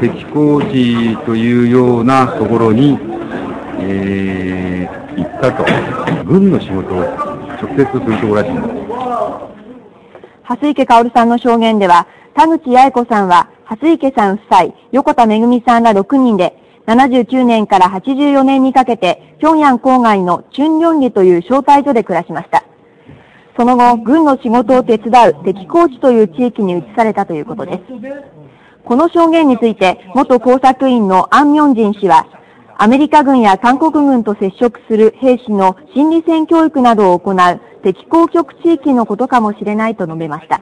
敵工事というようなところに、えー、行ったと、軍の仕事を直接するところらしいんです。蓮池薫さんの証言では、田口八重子さんは、蓮池さん夫妻、横田めぐみさんら6人で、79年から84年にかけて、平壌郊外のチュンリョンリという招待所で暮らしました。その後、軍の仕事を手伝う敵高地という地域に移されたということです。この証言について、元工作員のアン・ミョンジン氏は、アメリカ軍や韓国軍と接触する兵士の心理戦教育などを行う敵公局地域のことかもしれないと述べました。